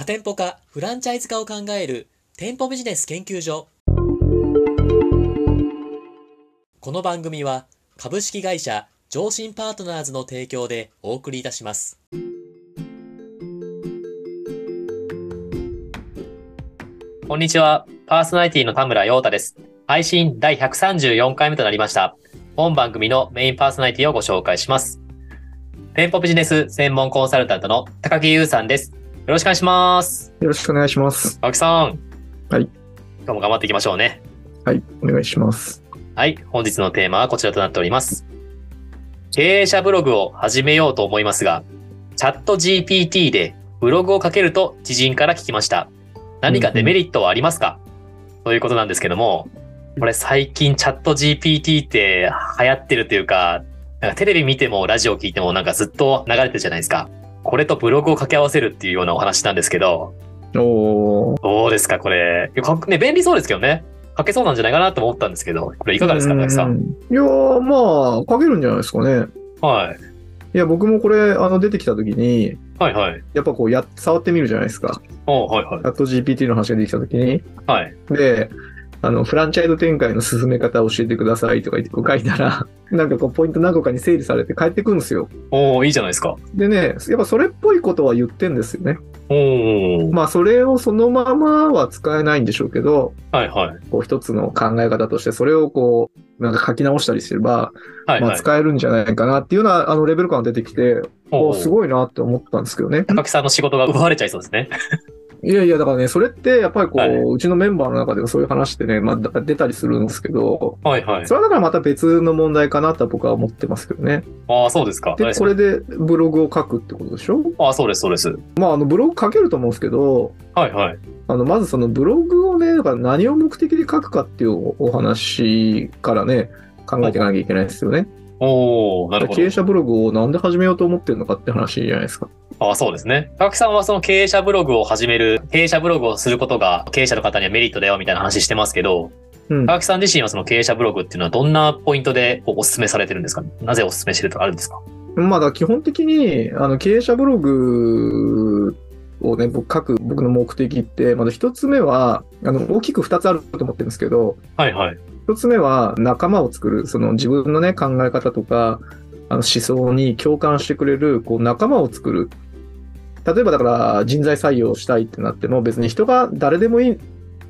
多店舗化、フランチャイズ化を考える店舗ビジネス研究所。この番組は株式会社上信パートナーズの提供でお送りいたします。こんにちは。パーソナリティの田村陽太です。配信第134回目となりました。本番組のメインパーソナリティをご紹介します。店舗ビジネス専門コンサルタントの高木優さんです。よろしくお願いします。よろしくお願いします。青木さん。はい。今日も頑張っていきましょうね。はい、お願いします。はい。本日のテーマはこちらとなっております。経営者ブログを始めようと思いますが、チャット GPT でブログを書けると知人から聞きました。何かデメリットはありますか、ということなんですけども、これ最近チャット GPT って流行ってるというか、なんかテレビ見てもラジオ聞いてもなんかずっと流れてるじゃないですか。これとブログを掛け合わせるっていうようなお話なんですけど、おー。どうですかこれ。ね、便利そうですけどね。書けそうなんじゃないかなと思ったんですけど、これいかがですか、う高木さん？いやー、まあ、書けるんじゃないですかね。はい。いや、僕もこれ、あの、出てきた時に、はいはい。やっぱこう、や、触ってみるじゃないですか。おはいはいチ。ャット GPT の話が出てきた時に。はい。で、あの、フランチャイズ展開の進め方を教えてくださいとか言ってこう書いたら、なんかこう、ポイント何個かに整理されて帰ってくるんですよ。おおいいじゃないですか。でね、やっぱそれっぽいことは言ってんですよね。おおまあ、それをそのままは使えないんでしょうけど、はいはい。こう一つの考え方として、それをこう、なんか書き直したりすれば、まあ、はいはい。使えるんじゃないかなっていうような、あの、レベル感が出てきて、おおすごいなって思ったんですけどね。高木さんの仕事が奪われちゃいそうですね。いやいや、だからね、それって、やっぱりこう、はいうちのメンバーの中でもそういう話ってね、まあ、出たりするんですけど、はいはいそ。れはだからまた別の問題かなとは僕は思ってますけどね。ああ、そうですか。で、これでブログを書くってことでしょ？ああ、そうです、そうです。まあ、あの、ブログ書けると思うんですけど、はいはい。あの、まずそのブログをね、だから何を目的で書くかっていうお話からね、考えていかなきゃいけないですよね。おおなるほど経営。者ブログをなんで始めようと思ってるのかって話じゃないですか。ああ、そうですね。高木さんはその経営者ブログを始める、経営者ブログをすることが経営者の方にはメリットだよみたいな話してますけど、うん。高木さん自身はその経営者ブログっていうのはどんなポイントでお勧めされてるんですか？なぜお勧めしてるとかあるんですか？まあだ基本的に、あの、経営者ブログをね、僕書く僕の目的って、まず一つ目は、あの、大きく二つあると思ってるんですけど、はいはい。一つ目は仲間を作る、その自分のね、考え方とか、あの思想に共感してくれる、こう、仲間を作る。例えばだから人材採用したいってなっても別に人が誰でもいい、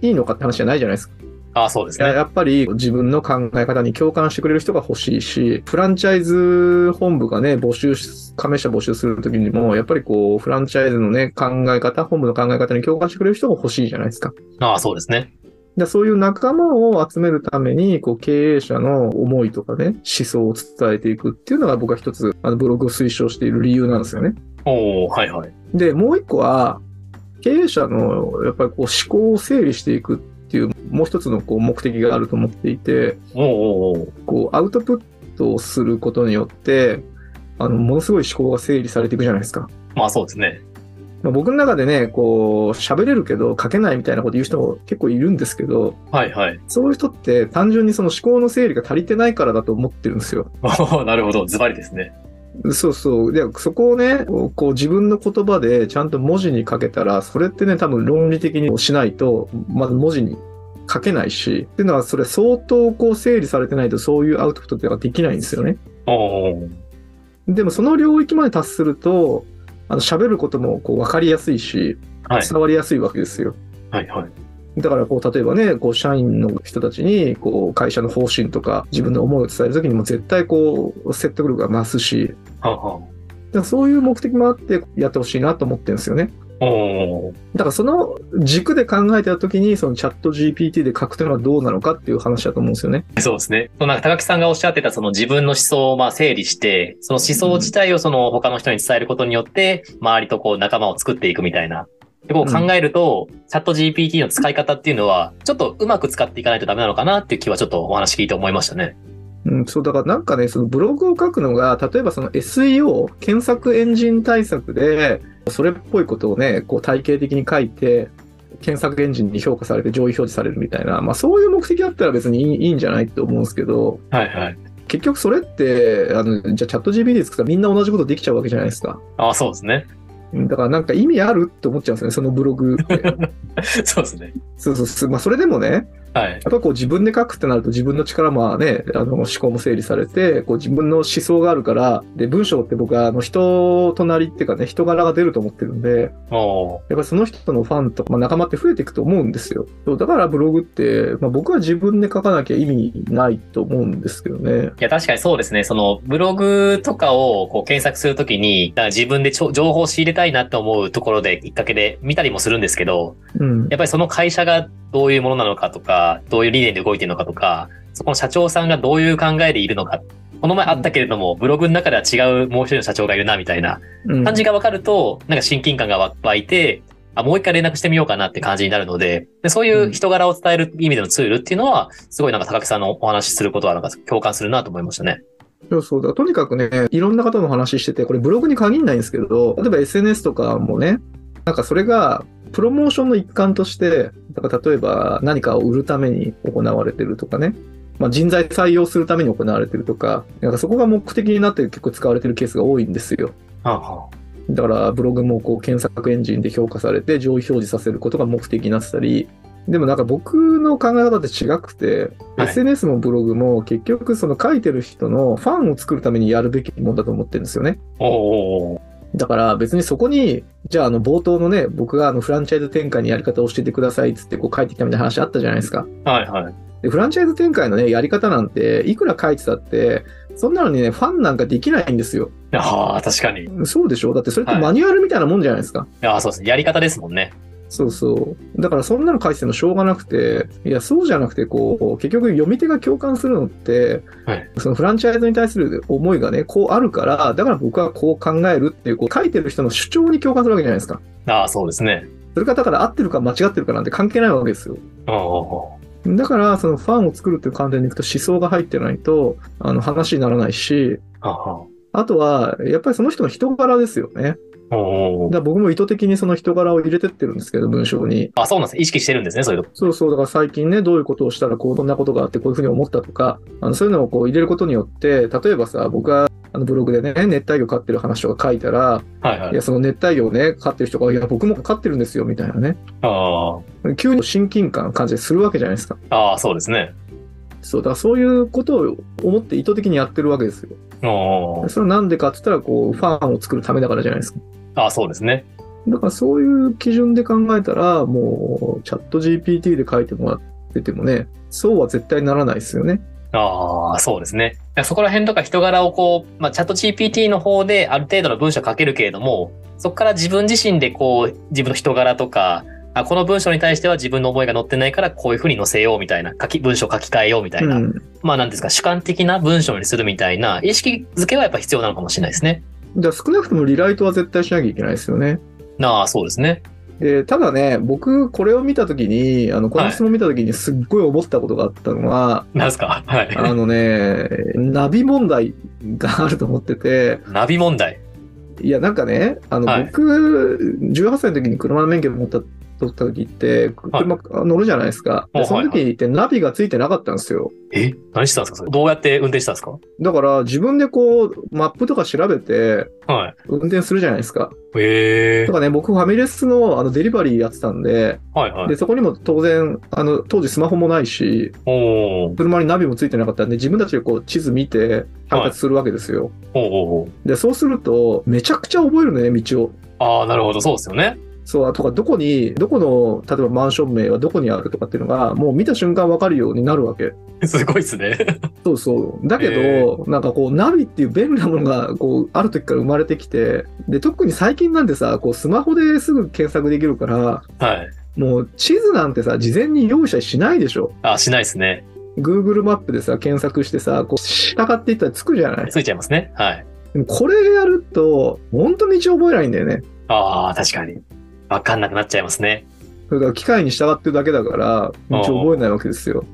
いいのかって話じゃないじゃないですか。ああ、そうですね。ややっぱり自分の考え方に共感してくれる人が欲しいし、フランチャイズ本部がね、募集し、加盟者募集するときにも、やっぱりこう、フランチャイズのね、考え方、本部の考え方に共感してくれる人が欲しいじゃないですか。ああ、そうですね。でそういう仲間を集めるために、こう、経営者の思いとかね、思想を伝えていくっていうのが僕は一つ、あの、ブログを推奨している理由なんですよね。おおはいはい。で、もう一個は、経営者の、やっぱりこう、思考を整理していくっていう、もう一つのこう、目的があると思っていて、おおおこう、アウトプットをすることによって、あの、ものすごい思考が整理されていくじゃないですか。まあそうですね。まあ、僕の中でね、こう、喋れるけど書けないみたいなこと言う人も結構いるんですけど、はいはい。そういう人って単純にその思考の整理が足りてないからだと思ってるんですよ。なるほど。ズバリですね。そうそう。で、そこをね、こう自分の言葉でちゃんと文字に書けたら、それってね、多分論理的にしないと、まず文字に書けないし、っていうのはそれ相当こう整理されてないとそういうアウトプットってのができないんですよね。でもその領域まで達すると、あの喋ることもこう分かりやすいし、はい。伝わりやすいわけですよ。はいはい。だからこう、例えばね、こう、社員の人たちに、こう、会社の方針とか、自分の思いを伝えるときにも絶対こう、説得力が増すし、ははだからそういう目的もあってやってほしいなと思ってるんですよね。おおだからその軸で考えたときに、そのチャット GPT で書くというのはどうなのかっていう話だと思うんですよね。そうですね。なんか高木さんがおっしゃってたその自分の思想をまあ整理して、その思想自体をその他の人に伝えることによって、周りとこう仲間を作っていくみたいな。でこう考えると、チャット GPT の使い方っていうのは、ちょっとうまく使っていかないとダメなのかなっていう気はちょっとお話聞いて思いましたね。うん、そう、だからなんかね、そのブログを書くのが、例えばその SEO、検索エンジン対策で、それっぽいことをね、こう体系的に書いて、検索エンジンに評価されて上位表示されるみたいな、まあそういう目的だったら別にいいいいんじゃないって思うんですけど、はいはい。結局それって、あの、じゃあチャット GPT 作ったらみんな同じことできちゃうわけじゃないですか。ああ、そうですね。だからなんか意味あるって思っちゃうんですよね、そのブログって。そうですね。そうそうそう。まあそれでもね、はい。やっぱこう自分で書くってなると自分の力もね、あの思考も整理されて、こう自分の思想があるから、で、文章って僕はあの人となりっていうかね、人柄が出ると思ってるんで、やっぱりその人のファンとか、まあ、仲間って増えていくと思うんですよ。だからブログって、まあ、僕は自分で書かなきゃ意味ないと思うんですけどね。いや、確かにそうですね。その、ブログとかをこう検索するときに、自分で情報を仕入れたいなと思うところで、きっかけで見たりもするんですけど、うん。やっぱりその会社がどういうものなのかとか、どういう理念で動いているのかとか、そこの社長さんがどういう考えでいるのか。この前あったけれども、ブログの中では違うもう一人の社長がいるな、みたいなうん感じがわかると、なんか親近感が湧いて、あ、もう一回連絡してみようかなって感じになるので、でそういう人柄を伝える意味でのツールっていうのは、すごいなんか高木さんのお話しすることはなんか共感するなと思いましたね。そうそうだ。とにかくね、いろんな方の話してて、これブログに限らないんですけど、例えば SNS とかもね、なんかそれが、プロモーションの一環として、だから例えば何かを売るために行われてるとかね、まあ、人材採用するために行われてるとか、なんかそこが目的になって結構使われてるケースが多いんですよ。はあはだからブログもこう検索エンジンで評価されて上位表示させることが目的になってたり、でもなんか僕の考え方って違くて、はい。SNS もブログも結局その書いてる人のファンを作るためにやるべきものだと思ってるんですよね。あ、おーおーおーだから別にそこに、じゃああの冒頭のね、僕があのフランチャイズ展開のやり方を教えてくださいっつってこう書いてきたみたいな話あったじゃないですか。はいはい。で、フランチャイズ展開のね、やり方なんて、いくら書いてたって、そんなのにね、ファンなんかできないんですよ。ああ、確かに。いそうでしょ？だってそれってはいマニュアルみたいなもんじゃないですか。や、そうですね。やり方ですもんね。そうそう。だからそんなの書いててもしょうがなくて、いや、そうじゃなくて、こう、結局読み手が共感するのって、はいそのフランチャイズに対する思いがね、こうあるから、だから僕はこう考えるっていう、こう書いてる人の主張に共感するわけじゃないですか。ああ、そうですね。それがだから合ってるか間違ってるかなんて関係ないわけですよ。だから、そのファンを作るっていう観点でいくと思想が入ってないと、あの話にならないし、あとは、やっぱりその人の人柄ですよね。だ僕も意図的にその人柄を入れてってるんですけど、文章に。あ、そうなんですね。意識してるんですね、そういうとこ。そうそう、だから最近ね、どういうことをしたらこう、こんなことがあって、こういうふうに思ったとか、あのそういうのをこう入れることによって、例えばさ、僕があのブログでね、熱帯魚飼ってる話とか書いたら、はいはいい。や、その熱帯魚をね、飼ってる人が、いや、僕も飼ってるんですよ、みたいなね。あ急に親近感感じするわけじゃないですか。あ、ああ、そうですね。そう、だからそういうことを思って意図的にやってるわけですよ。それはなんでかって言ったら、こう、ファンを作るためだからじゃないですか。ああ、そうですね。だからそういう基準で考えたら、もう、チャット GPT で書いてもらっててもね、そうは絶対ならないですよね。ああ、そうですね。そこら辺とか人柄をこう、まあ、チャット GPT の方である程度の文章書けるけれども、そこから自分自身でこう、自分の人柄とか、あこの文章に対しては自分の思いが載ってないからこういうふうに載せようみたいな、書き、文章を書き換えようみたいな、うん。まあなんですか、主観的な文章にするみたいな意識づけはやっぱ必要なのかもしれないですね。だから少なくともリライトは絶対しなきゃいけないですよね。ああ、そうですね。で、ただね、僕、これを見たときに、あの、この質問を見たときにすっごい思ったことがあったのは、なんですか？はい。あのね、ナビ問題があると思ってて、ナビ問題。いや、なんかね、あの、はい僕、18歳の時に車の免許持った、取った時って、車乗るじゃないですか。で、はいその時ってナビがついてなかったんですよ。え？何してたんですか？それどうやって運転したんですか？だから、自分でこう、マップとか調べて、はい。運転するじゃないですか。へえとかね、僕ファミレスのあのデリバリーやってたんで、はいはいで、。そこにも当然、あの、当時スマホもないし、おー。車にナビもついてなかったんで、自分たちでこう地図見て配達するわけですよ。おーおで、そうすると、めちゃくちゃ覚えるね、道を。ああ、なるほど。そうですよね。そう、とか、どこに、どこの、例えばマンション名はどこにあるとかっていうのが、もう見た瞬間わかるようになるわけ。すごいですね。そうそう。だけへど、なんかこう、ナビっていう便利なものが、こう、ある時から生まれてきて、で、特に最近なんてさ、こう、スマホですぐ検索できるから、はい。もう地図なんてさ、事前に用意したりしないでしょ。あ、しないですね。Google マップでさ、検索してさ、こう、従っていったら着くじゃない。ついちゃいますね。はい。でもこれやると、本当道覚えないんだよね。ああ、確かに。わかんなくなっちゃいますね。それから機械に従ってるだけだから、道覚えないわけですよ。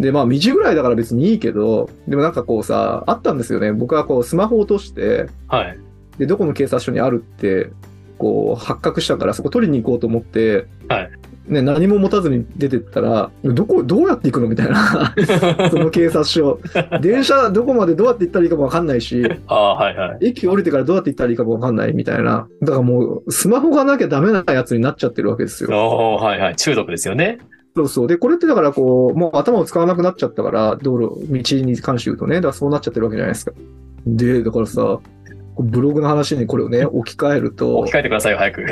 で、まあ、道ぐらいだから別にいいけど、でもなんかこうさ、あったんですよね。僕はこう、スマホ落として、はい。で、どこの警察署にあるって、こう、発覚したから、そこ取りに行こうと思って、はいね、何も持たずに出てったら、どこ、どうやって行くのみたいな。その警察署。電車どこまでどうやって行ったらいいかもわかんないし、ああ、はいはい。駅降りてからどうやって行ったらいいかもわかんないみたいな。だからもう、スマホがなきゃダメなやつになっちゃってるわけですよ。おーはいはい。中毒ですよね。そうそう。で、これってだからこう、もう頭を使わなくなっちゃったから、道路、道に関して言うとね、だからそうなっちゃってるわけじゃないですか。で、だからさ、ブログの話にこれをね、置き換えると置き、換えてくださいよ、早く。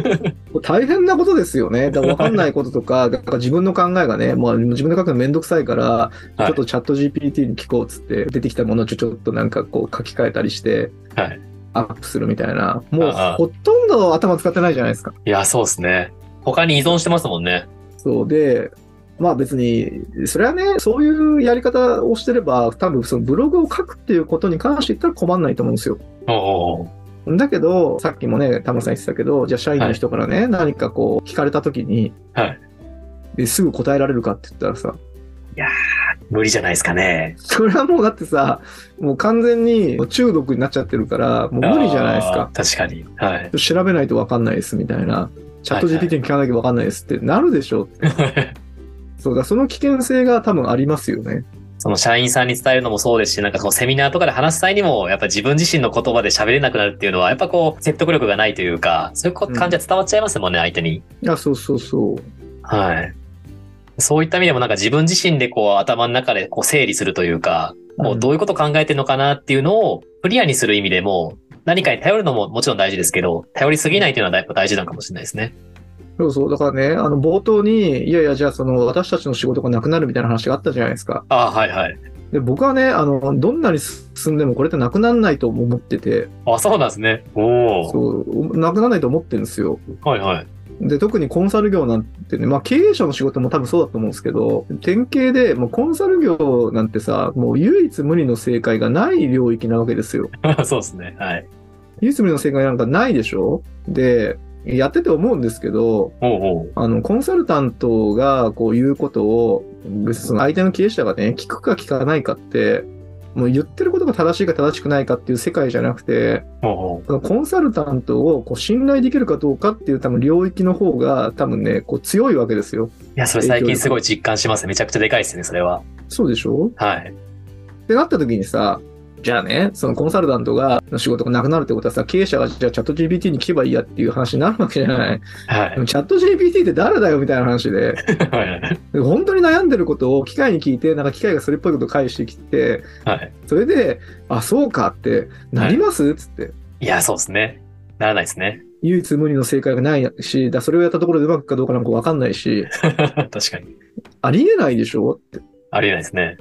大変なことですよね。だから分かんないこととか、だから自分の考えがね、まあ自分で書くのめんどくさいから、はいちょっとチャット GPT に聞こうっつって、出てきたものをちょっとなんかこう書き換えたりして、はい。アップするみたいな。もうほとんど頭使ってないじゃないですか。いや、そうですね。他に依存してますもんね。そうで、まあ別に、それはね、そういうやり方をしてれば、多分そのブログを書くっていうことに関して言ったら困んないと思うんですよ。だけど、さっきもね、田村さん言ってたけど、じゃあ社員の人からね、何かこう聞かれたときに、はいですぐ答えられるかって言ったらさ、無理じゃないですかね。それはもうだってさ、もう完全に中毒になっちゃってるから、もう無理じゃないですか。確かに。はい。調べないと分かんないですみたいな。チャットはいはい GPT に聞かなきゃ分かんないですってなるでしょって。そうだ、その危険性が多分ありますよね。その社員さんに伝えるのもそうですし、なんかそのセミナーとかで話す際にも、やっぱ自分自身の言葉で喋れなくなるっていうのは、やっぱこう、説得力がないというか、そういうこ感じは伝わっちゃいますもんね、相手に。いや、そうそうそう。はい。そういった意味でもなんか自分自身でこう頭の中でこう整理するというか、こうどういうことを考えてるのかなっていうのをクリアにする意味でも、何かに頼るのももちろん大事ですけど、頼りすぎないというのは大事なのかもしれないですね。そうそう。だからね、あの、冒頭に、いやいや、じゃあその、私たちの仕事がなくなるみたいな話があったじゃないですか。ああ、はいはい。で、僕はね、あの、どんなに進んでもこれってなくならないと思ってて、あそうなんですね。おお。そう、なくならないと思ってるんですよ。はいはい。で、特にコンサル業なんてね、まあ経営者の仕事も多分そうだと思うんですけど、典型で、もうコンサル業なんてさ、もう唯一無二の正解がない領域なわけですよ。そうですね。はい。唯一無二の正解なんかないでしょで、やってて思うんですけど、おうおう。あの、コンサルタントがこう言うことを、別にその相手の経営者がね、聞くか聞かないかって、もう言ってることが正しいか正しくないかっていう世界じゃなくて、おうおう。コンサルタントをこう信頼できるかどうかっていう多分領域の方が多分ね、こう強いわけですよ。いや、それ最近すごい実感しますね。めちゃくちゃでかいですね、それは。そうでしょ？はい。ってなった時にさ、じゃあね、そのコンサルタントが、の仕事がなくなるってことはさ、経営者がじゃあチャット GPT に聞けばいいやっていう話になるわけじゃない？はいチャット GPT って誰だよみたいな話で、はい。で本当に悩んでることを機械に聞いて、なんか機械がそれっぽいことを返してきて、はい。それで、あ、そうかって、なります、つって。いや、そうですね。ならないですね。唯一無二の正解がないし、だそれをやったところでうまくかどうかなんかわかんないし、確かに。ありえないでしょ？って。ありえないですね。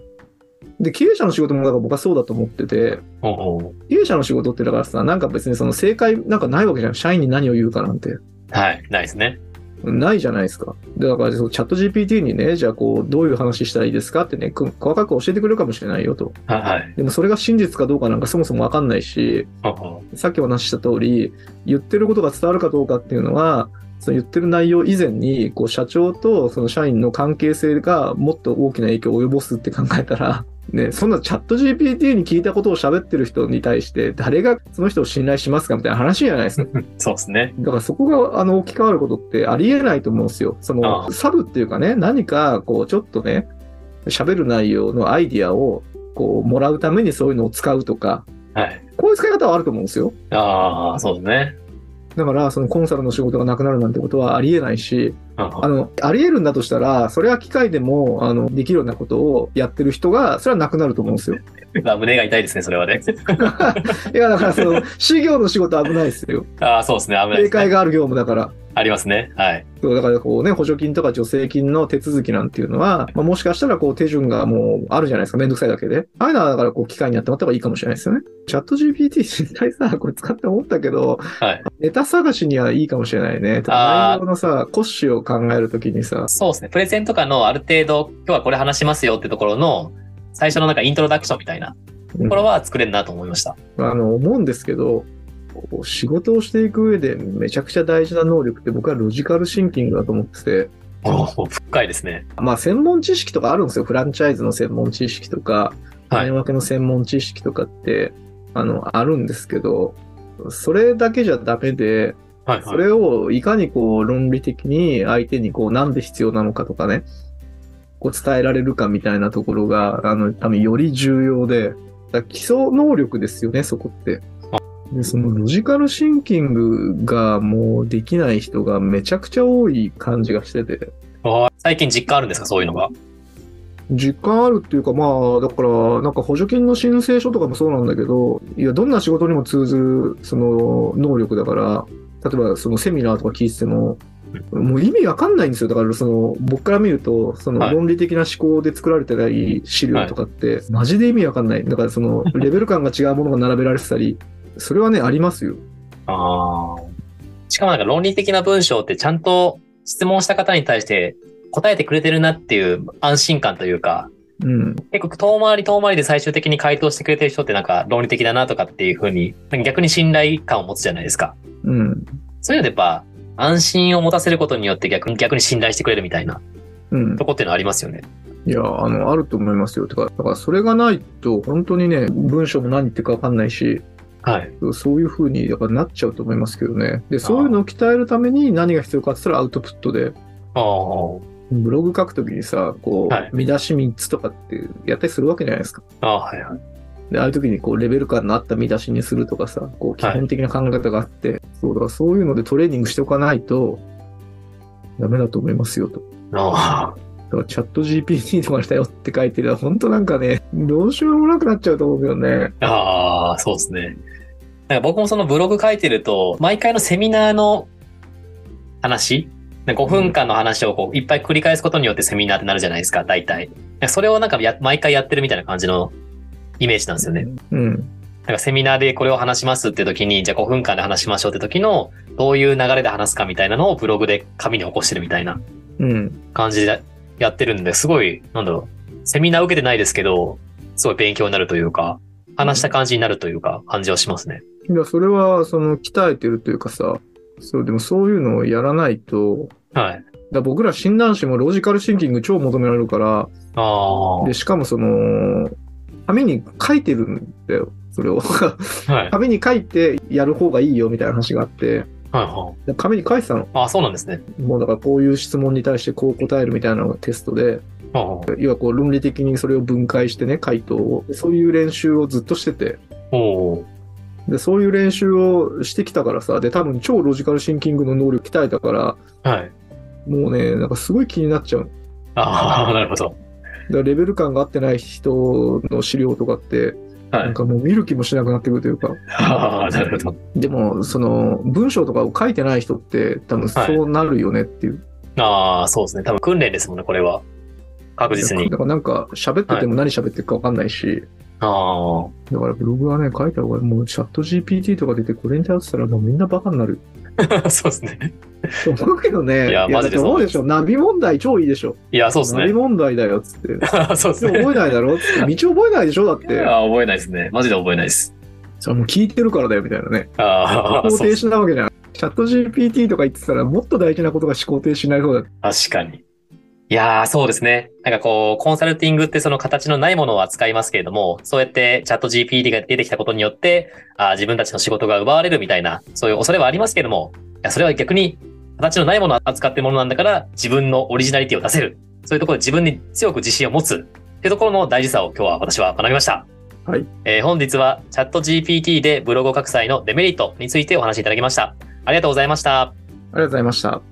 で、経営者の仕事もだから僕はそうだと思ってて。経営者の仕事ってだからさ、なんか別にその正解なんかないわけじゃん。社員に何を言うかなんて。はい。ないですね。ないじゃないですか。でだからそのチャット GPT にね、じゃあこう、どういう話したらいいですかってね、く細かく教えてくれるかもしれないよと。はいはい。でもそれが真実かどうかなんかそもそもわかんないし。さっきお話しした通り、言ってることが伝わるかどうかっていうのは、その言ってる内容以前に、こう、社長とその社員の関係性がもっと大きな影響を及ぼすって考えたら、ね、そんなチャット GPT に聞いたことを喋ってる人に対して、誰がその人を信頼しますかみたいな話じゃないですか。そうですね。だからそこが、あの、置き換わることってありえないと思うんですよ。そあの、あサブっていうかね、何か、こう、ちょっとね、喋る内容のアイディアを、こう、もらうためにそういうのを使うとか、はい。こういう使い方はあると思うんですよ。ああ、そうですね。だから、そのコンサルの仕事がなくなるなんてことはありえないし、ああの、ありえるんだとしたら、それは機械でも、あの、できるようなことをやってる人が、それはなくなると思うんですよ。あ胸が痛いですね、それはね。いや、だから、その、事業の仕事は危ないですよ。ああ、そうですね。危ないね。正解がある業務だから。ありますね。はい。そう、だからこうね、補助金とか助成金の手続きなんていうのは、まあ、もしかしたらこう手順がもうあるじゃないですか。めんどくさいだけで。ああいうのはだからこう機械にやってもらった方がいいかもしれないですよね。チャット GPT 実際さ、これ使って思ったけど、はい。ネタ探しにはいいかもしれないね。内容のさ、骨子を考えるときにさ、そうですね。プレゼンとかのある程度、今日はこれ話しますよってところの、最初のなんかイントロダクションみたいなところは作れるなと思いました。あの、思うんですけど、こう仕事をしていく上でめちゃくちゃ大事な能力って僕はロジカルシンキングだと思ってて、深いですね。まあ専門知識とかあるんですよ。フランチャイズの専門知識とか、はい電話系の専門知識とかって、あの、あるんですけど、それだけじゃダメで、はいそれをいかにこう論理的に相手にこうなんで必要なのかとかね、こう伝えられるかみたいなところが、あの、多分より重要で、基礎能力ですよね、そこって。で、そのロジカルシンキングがもうできない人がめちゃくちゃ多い感じがしてて、最近実感あるんですか？そういうのが。実感あるっていうか、まあ、だから、なんか補助金の申請書とかもそうなんだけど、いや、どんな仕事にも通ずる、その、能力だから、例えば、そのセミナーとか聞いてても、もう意味わかんないんですよ。だから、その、僕から見ると、そのはい論理的な思考で作られてない資料とかって、マジで意味わかんない。だから、その、レベル感が違うものが並べられてたり、それはね、ありますよ。ああ。しかもなんか論理的な文章ってちゃんと質問した方に対して答えてくれてるなっていう安心感というか、うん。結構遠回り遠回りで最終的に回答してくれてる人ってなんか論理的だなとかっていう風に、逆に信頼感を持つじゃないですか。うん。そういうのでやっぱ安心を持たせることによって逆に逆に信頼してくれるみたいなうんと。こっていうのはありますよね。いや、あの、あると思いますよ。てか、だからそれがないと、本当にね、文章も何言ってるかわかんないし、はい。そういう風にやっぱなっちゃうと思いますけどね。で、そういうのを鍛えるために何が必要かって言ったらアウトプットで、ああ。ブログ書くときにさ、こう、はい見出し3つとかってやったりするわけじゃないですか。ああ、はいはい。で、ああいう時にこう、レベル感のあった見出しにするとかさ、こう、基本的な考え方があって、そうだからそういうのでトレーニングしておかないと、ダメだと思いますよと。あだからチャット GPT とかに頼って書いてるのは、本当なんかね、どうしようもなくなっちゃうと思うけどね。あ。ああ、そうですね。なんか僕もそのブログ書いてると、毎回のセミナーの話なんか5分間の話をこういっぱい繰り返すことによってセミナーってなるじゃないですか、大体。それをなんかや毎回やってるみたいな感じのイメージなんですよね。うん。なんかセミナーでこれを話しますって時に、じゃあ5分間で話しましょうって時の、どういう流れで話すかみたいなのをブログで紙に起こしてるみたいなうん。感じでやってるんで、すごい、なんだろう、セミナー受けてないですけど、すごい勉強になるというか、話した感じになるというか、感じはしますね。いや、それは、その、鍛えてるというかさ、そう、でもそういうのをやらないと、はい。だ僕ら診断士もロジカルシンキング超求められるから、あで、しかもその、紙に書いてるんだよ、それを。あ。はい。紙に書いてやる方がいいよみたいな話があって、はいはで紙に書いてたの。い。ああ、そうなんですね。もうだからこういう質問に対してこう答えるみたいなのがテストで、要はこう論理的にそれを分解してね、回答を。そういう練習をずっとしてて、おーで、そういう練習をしてきたからさ、で、多分超ロジカルシンキングの能力鍛えたから、はい。もうね、なんかすごい気になっちゃう。ああ、なるほど。だレベル感が合ってない人の資料とかって、はい。なんかもう見る気もしなくなってくるというか、ああ、なるほど。でも、その、文章とかを書いてない人って、多分そうなるよねっていう。ああ、そうですね。多分訓練ですもんね、これは。確実にだ。からなんか、喋ってても何喋ってるか分かんないし、あだからブログはね、書いた方がもうチャット GPT とか出てこれに頼ってたらもうみんなバカになる。あ。そうですね。と思うけどね、いやマジでだって思うでしそょ、ナビ問題超いいでしょ。いや、そうですナビね。問題だよ、つって。そうですね。覚えないだろつって。道覚えないでしょだって。ああ、覚えないですね。マジで覚えないです。それもう聞いてるからだよ、みたいなね。ああ、思考停止なわけじゃん。チャット GPT とか言ってたら、もっと大事なことが思考停止になりそうだ。確かに。いやー、そうですね。なんかこう、コンサルティングってその形のないものを扱いますけれども、そうやってチャット GPT が出てきたことによって、あー自分たちの仕事が奪われるみたいな、そういう恐れはありますけれども、いや、それは逆に形のないものを扱っているものなんだから、自分のオリジナリティを出せる。そういうところで自分に強く自信を持つ。っていうところの大事さを今日は私は学びました。はい。えー本日はチャット GPT でブログを書く際のデメリットについてお話しいただきました。ありがとうございました。ありがとうございました。